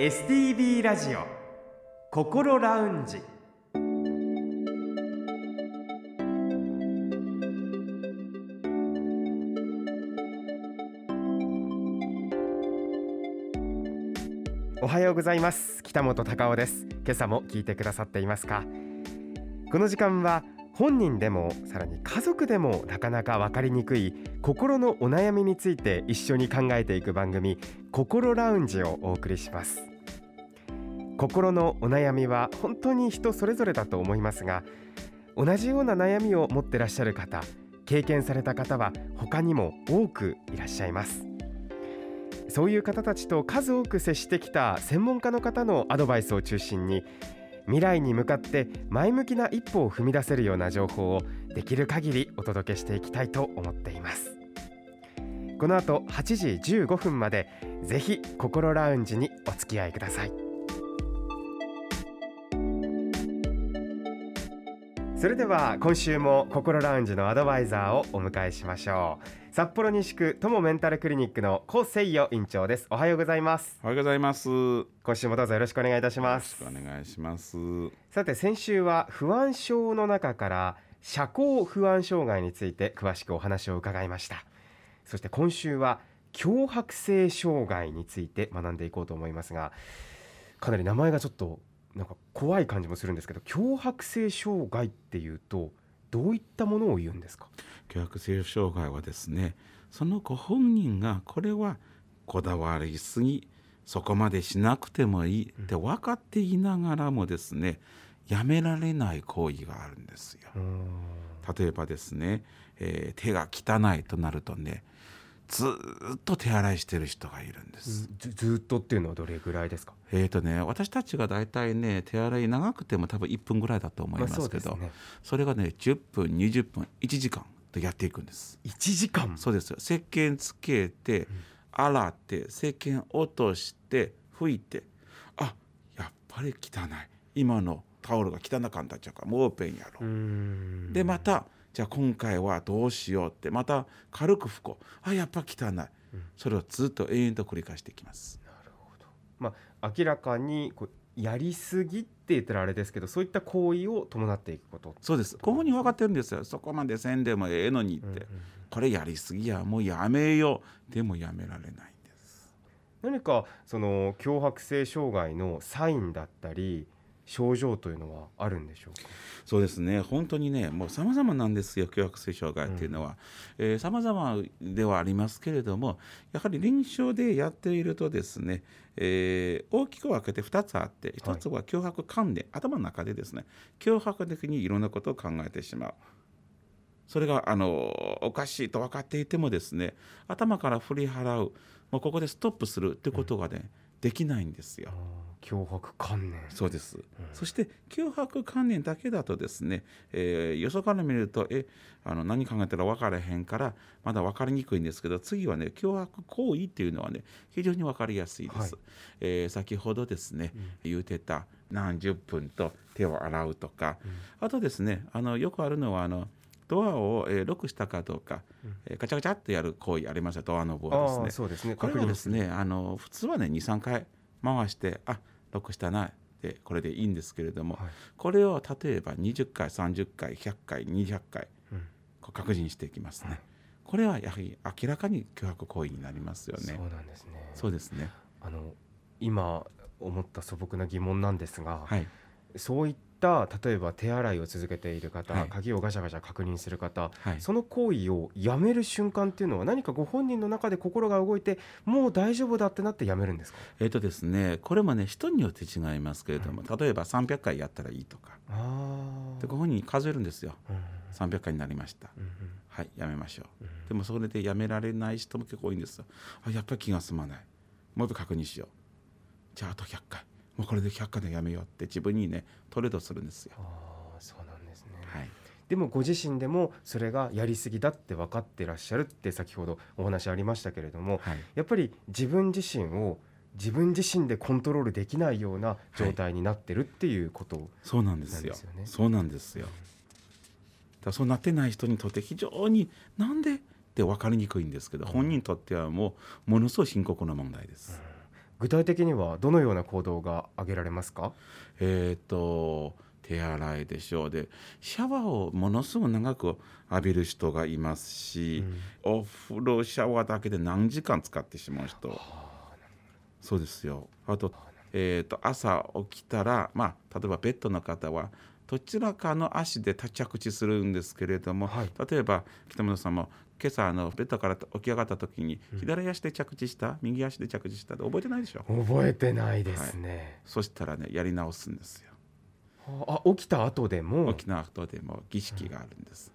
STB ラジオ心ラウンジ。おはようございます。北本隆夫です。今朝も聞いてくださっていますか？この時間は本人でもさらに家族でもなかなか分かりにくい心のお悩みについて一緒に考えていく番組心ラウンジをお送りします。心のお悩みは本当に人それぞれだと思いますが同じような悩みを持ってらっしゃる方経験された方は他にも多くいらっしゃいます。そういう方たちと数多く接してきた専門家の方のアドバイスを中心に未来に向かって前向きな一歩を踏み出せるような情報をできる限りお届けしていきたいと思っています。この後8時15分までぜひ心ラウンジにお付き合いください。それでは今週も心ラウンジのアドバイザーをお迎えしましょう。札幌西区友メンタルクリニックの高誠代院長です。おはようございます。おはようございます。よ今週もどうぞよろしくお願いいたします。ろしくお願いします。さて先週は不安症の中から社交不安障害について詳しくお話を伺いました。そして今週は強迫性障害について学んでいこうと思いますがかなり名前がちょっとなんか怖い感じもするんですけど強迫性障害っていうとどういったものを言うんですか？強迫性障害はですね、そのご本人がこれはこだわりすぎ、そこまでしなくてもいいって分かっていながらもですね、やめられない行為があるんですよ。例えばですね、えー手が汚いとなるとね、ずーっと手洗いしてる人がいるんです。ずずっとっていうのはどれぐらいですか？えーとね、私たちが大体ね手洗い長くても多分1分ぐらいだと思いますけど、まあそね。それがね10分20分1時間とやっていくんです。1時間？そうですよ。石鹸つけて洗って石鹸落として拭いてあやっぱり汚い。今のタオルが汚かったっちゃうからもうペンやろ。うでまたじゃあ今回はどうしようってまた軽く拭こう。あやっぱ汚い、それをずっと永遠と繰り返していきます。まあ、明らかにこうやりすぎって言ったらあれですけどそういった行為を伴っていくこと。そうです。ここに分かってるんですよ。そこまでせんでもええのにって、これやりすぎやもうやめよう。でもやめられないんです。何かその強迫性障害のサインだったり症状というのはあるんでしょうか？そうですね。本当にねもう様々なんですよ強迫性障害っていうのは、えー様々ではありますけれどもやはり臨床でやっているとですね、えー大きく分けて2つあって1つは脅迫観念、頭の中でですね脅迫的にいろんなことを考えてしまう。それがあのおかしいと分かっていてもですね頭から振り払うもうここでストップするってことがね、できないんですよ。脅迫観念。そうです、そして脅迫観念だけだとですね、えーよそから見るとえあの何考えたら分からへんからまだ分かりにくいんですけど次はね脅迫行為っていうのはね非常に分かりやすいです、はい。えー先ほどですね、言うてた何十分と手を洗うとか、あとですねあのよくあるのはあのドアを、えーロックしたかどうか、えーガチャガチャってやる行為ありますよドアノブをですね。そうですね。これはですねね。あの普通はね23回回してあロックしたなでこれでいいんですけれども、はい。これを例えば20回30回100回200回うん。こう確認していきますね、これはやはり明らかに脅迫行為になりますよそうねなんですね。そうですね。あの今思った素朴な疑問なんですが、はいそういった例えば手洗いを続けている方、はい。鍵をガシャガシャ確認する方、はい。その行為をやめる瞬間っていうのは何かご本人の中で心が動いてもう大丈夫だってなってやめるんですか？えっ、とですねこれもね人によって違いますけれども、例えば300回やったらいいとか。あでご本人に数えるんですよ。うん300回になりました、うんはいやめましょう、でもそれでやめられない人も結構多いんですよ。あやっぱり気が済まない。もう一回確認しよう。じゃああと100回もうこれで100回でやめようって自分にねトレードするんですよ。ああそうなんですね、はい。でもご自身でもそれがやりすぎだって分かってらっしゃるって先ほどお話ありましたけれどもはい。やっぱり自分自身を自分自身でコントロールできないような状態になってるっていうこと、そうなんですよなんですよ。ねそうなんですよ。だそうなってない人にとって非常になんでって分かりにくいんですけど、本人にとってはもうものすごい深刻な問題です、具体的にはどのような行動が挙げられますか？えっ、と手洗いでしょう。でシャワーをものすごく長く浴びる人がいますし、お風呂シャワーだけで何時間使ってしまう人。そうですよ。あと,、えー、と朝起きたら、まあ、例えばベッドの方はどちらかの足で着地するんですけれども、はい。例えば北村さんも今朝あのベッドから起き上がった時に左足で着地した、右足で着地したって覚えてないでしょ？覚えてないですね、そしたらねやり直すんですよ。あ起きた後でも？沖縄後でも儀式があるんです、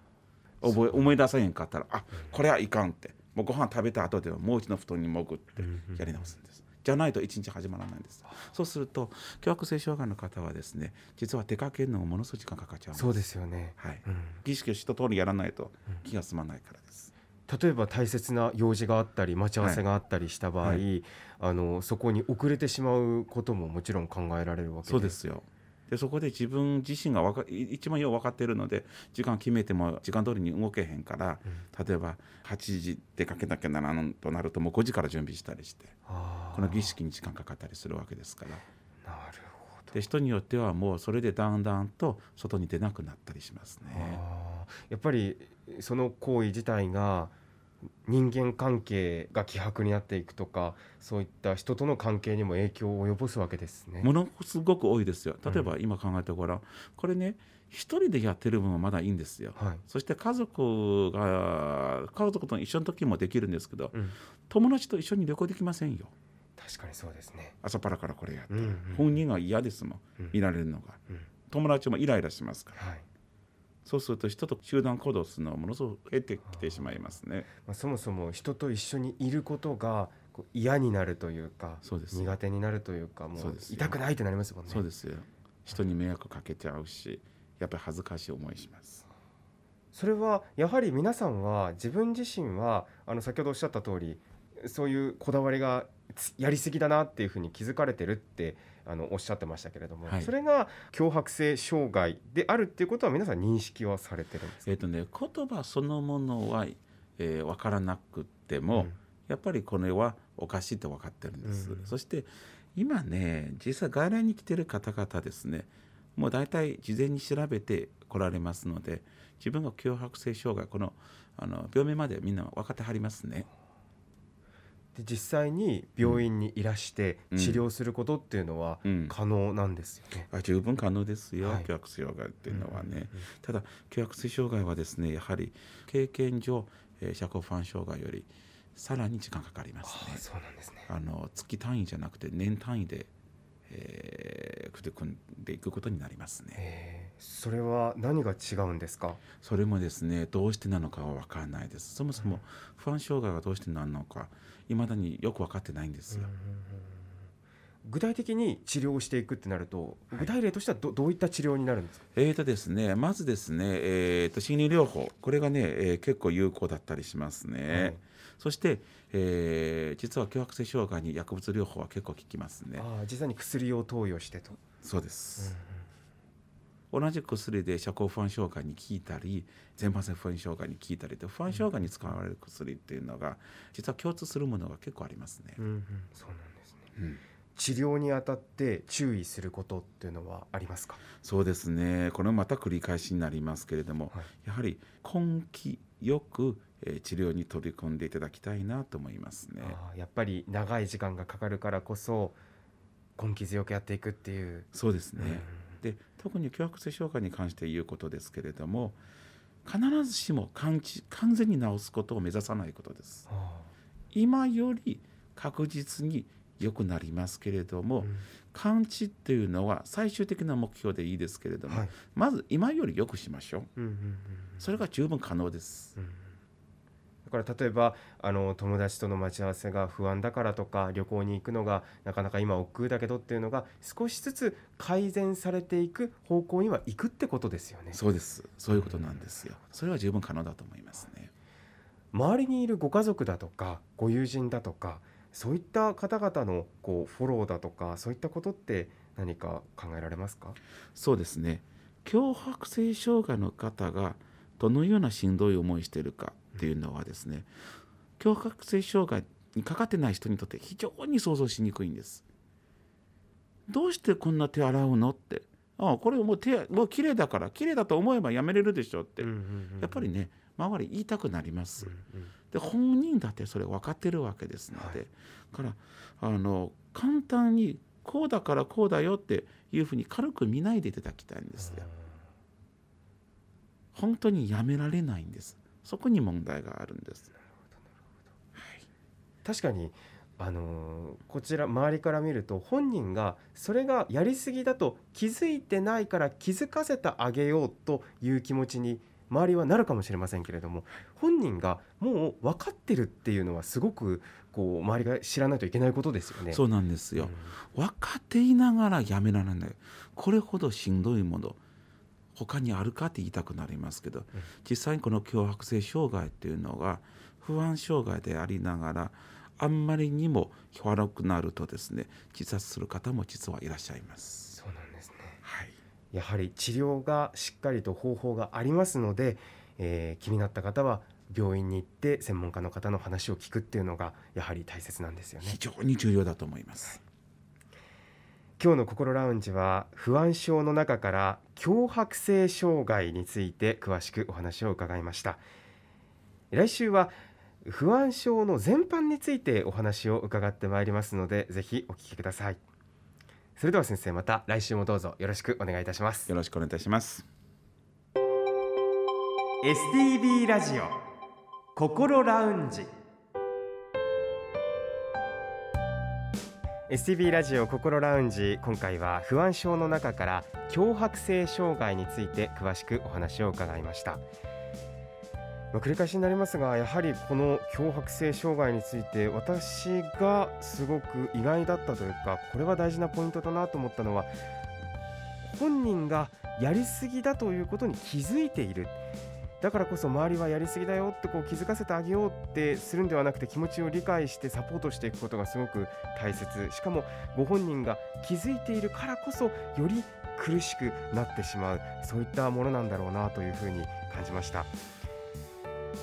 覚え思い出さへんかったらあこれはいかんって。もうご飯食べた後でももう一度布団に潜ってやり直すんです、じゃないと一日始まらないんです。そうすると強迫性障害の方はですね実は出かけるのもものすごい時間かかっちゃうそうですよね、はい、うん。儀式を一通りやらないと気が済まないからです、例えば大切な用事があったり待ち合わせがあったりした場合、はい。あのそこに遅れてしまうことももちろん考えられるわけで。そうですよでそこで自分自身がわかい一番よう分かっているので時間決めても時間通りに動けへんから、例えば8時出かけなきゃならんとなるともう5時から準備したりしてこの儀式に時間かかったりするわけですから。なるほど。で人によってはもうそれでだんだんと外に出なくなったりしますね。やっぱりその行為自体が人間関係が希薄になっていくとかそういった人との関係にも影響を及ぼすわけですね。ものすごく多いですよ。例えば今考えてごらん、これね一人でやってる分はまだいいんですよ。はい。そして家族が家族と一緒の時もできるんですけど、うん。友達と一緒に旅行できませんよ。確かにそうですね。朝パラからこれやって、うんうん。本人が嫌ですもん、うん。見られるのが。うん。友達もイライラしますから。はいそうすると人と集団行動するのはものすごく減ってきてしまいますね。まあ、そもそも人と一緒にいることが嫌になるというかそうです。苦手になるというかもう痛くないってなりますもんね。そうですよ。人に迷惑かけちゃうしやっぱり恥ずかしい思いします。それはやはり皆さんは自分自身はあの先ほどおっしゃった通りそういうこだわりがつやりすぎだなっていうふうに気づかれてるってあのおっしゃってましたけれども、はい。それが強迫性障害であるっていうことは皆さん認識はされてるんですか、えっ、とね言葉そのものは、えー分からなくっても、うん。やっぱりこれはおかしいって分かってるんです、うん。そして今ね実際外来に来てる方々ですねもう大体事前に調べて来られますので自分が強迫性障害このあの病名までみんな分かってはりますねで実際に病院にいらしてうん。治療することっていうのはうん。可能なんですよね。あ十分可能ですよ、はい。障害っていうのはね、うんうんうん。ただ強迫性障害はですねやはり経験上、えー、社交不安障害よりさらに時間かかりますね。ああそうなんですね。あの月単位じゃなくて年単位で、えー、組組んでいくことになりますね。えーそれは何が違うんですか？それもですねどうしてなのかは分からないです。そもそも不安障害がどうしてなのかいまだによく分かってないんですよ。具体的に治療をしていくってなると、はい具体例としてはどどういった治療になるんですか？えーとですね、まずですね、えー、と心理療法これがね、えー結構有効だったりしますね。はいそして、えー実は強迫性障害に薬物療法は結構効きますね。ああ実際に薬を投与してと。そうです。同じ薬で社交不安障害に効いたり全般性不安障害に効いたりと不安障害に使われる薬っていうのが実は共通するものが結構ありますね。うんうんそうなんですね。うん治療にあたって注意することっていうのはありますか？そうですねこれもまた繰り返しになりますけれども、はいやはり根気よく、えー治療に取り組んでいただきたいなと思いますね。やっぱり長い時間がかかるからこそ根気強くやっていくっていう。そうですね、うんで特に強迫性障害に関して言うことですけれども必ずしも完治完全に治すことを目指さないことです。あ今より確実に良くなりますけれども、あうん。完治っていうのは最終的な目標でいいですけれども、はい。まず今より良くしましょう。それが十分可能です、うん。だから例えばあの友達との待ち合わせが不安だからとか旅行に行くのがなかなか今億劫だけどっていうのが少しずつ改善されていく方向には行くってことですよね。そうです。そういうことなんですよ。それは十分可能だと思いますね。周りにいるご家族だとかご友人だとかそういった方々のこうフォローだとかそういったことって何か考えられますか？そうですね。強迫性障害の方がどのようなしんどい思いしているかっていうのはですね強迫性障害にかかってない人にとって非常に想像しにくいんです。どうしてこんな手洗うのって？ああこれもう手もう綺麗だから綺麗だと思えばやめれるでしょって、やっぱりね周り言いたくなります。うんうんで本人だってそれ分かってるわけですので、はいからあの簡単にこうだからこうだよっていうふうに軽く見ないでいただきたいんですよ。本当にやめられないんです。そこに問題があるんです。確かにあのーこちら周りから見ると本人がそれがやりすぎだと気づいてないから気づかせてあげようという気持ちに周りはなるかもしれませんけれども本人がもう分かってるっていうのはすごくこう周りが知らないといけないことですよね。そうなんですよ。分かっていながらやめられない。これほどしんどいもの他にあるかって言いたくなりますけど、実際にこの強迫性障害っていうのが不安障害でありながらあんまりにも悪くなるとですね自殺する方も実はいらっしゃいます。そうなんですねはい、やはり治療がしっかりと方法がありますので、えー気になった方は病院に行って専門家の方の話を聞くっていうのがやはり大切なんですよね非。常に重要だと思います。今日の心ラウンジは不安症の中から強迫性障害について詳しくお話を伺いました来週は不安症の全般についてお話を伺ってまいりますのでぜひお聞きくださいそれでは先生また来週もどうぞよろしくお願いいたします。よろしくお願いいたします。STB ラジオ心ラウンジ。STB ラジオ心ラウンジ今回は不安症の中から強迫性障害について詳しくお話を伺いましたまあ繰り返しになりますがやはりこの強迫性障害について私がすごく意外だったというかこれは大事なポイントだなと思ったのは本人がやりすぎだということに気づいている。だからこそ周りはやりすぎだよってこう気づかせてあげようってするんではなくて気持ちを理解してサポートしていくことがすごく大切。しかもご本人が気づいているからこそより苦しくなってしまう。そういったものなんだろうなというふうに感じました。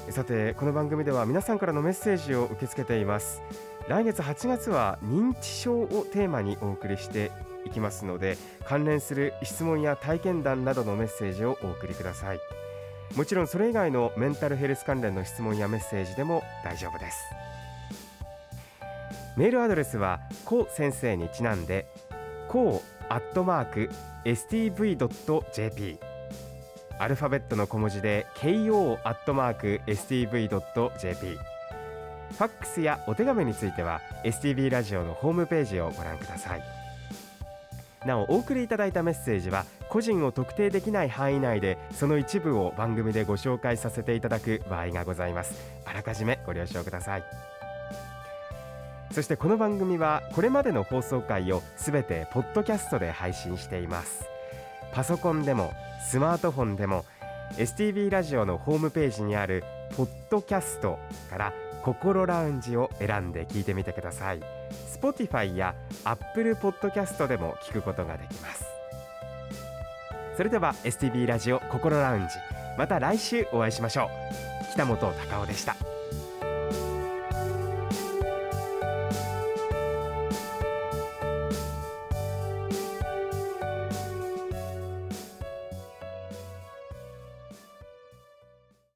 さてこの番組では皆さんからのメッセージを受け付けています。来月8月は認知症をテーマにお送りしていきますので関連する質問や体験談などのメッセージをお送りください。もちろんそれ以外のメンタルヘルス関連の質問やメッセージでも大丈夫です。メールアドレスはこう先生にちなんでこうアットマーク stv.jp アルファベットの小文字で ko アットマーク stv.jp ファックスやお手紙については STV ラジオのホームページをご覧ください。なおお送りいただいたメッセージは個人を特定できない範囲内でその一部を番組でご紹介させていただく場合がございます。あらかじめご了承ください。そしてこの番組はこれまでの放送回をすべてポッドキャストで配信しています。パソコンでもスマートフォンでも STV ラジオのホームページにあるポッドキャストから心ラウンジを選んで聞いてみてください。Spotify や Apple Podcast でも聞くことができます。それでは STB ラジオ心ラウンジまた来週お会いしましょう。北本隆夫でした。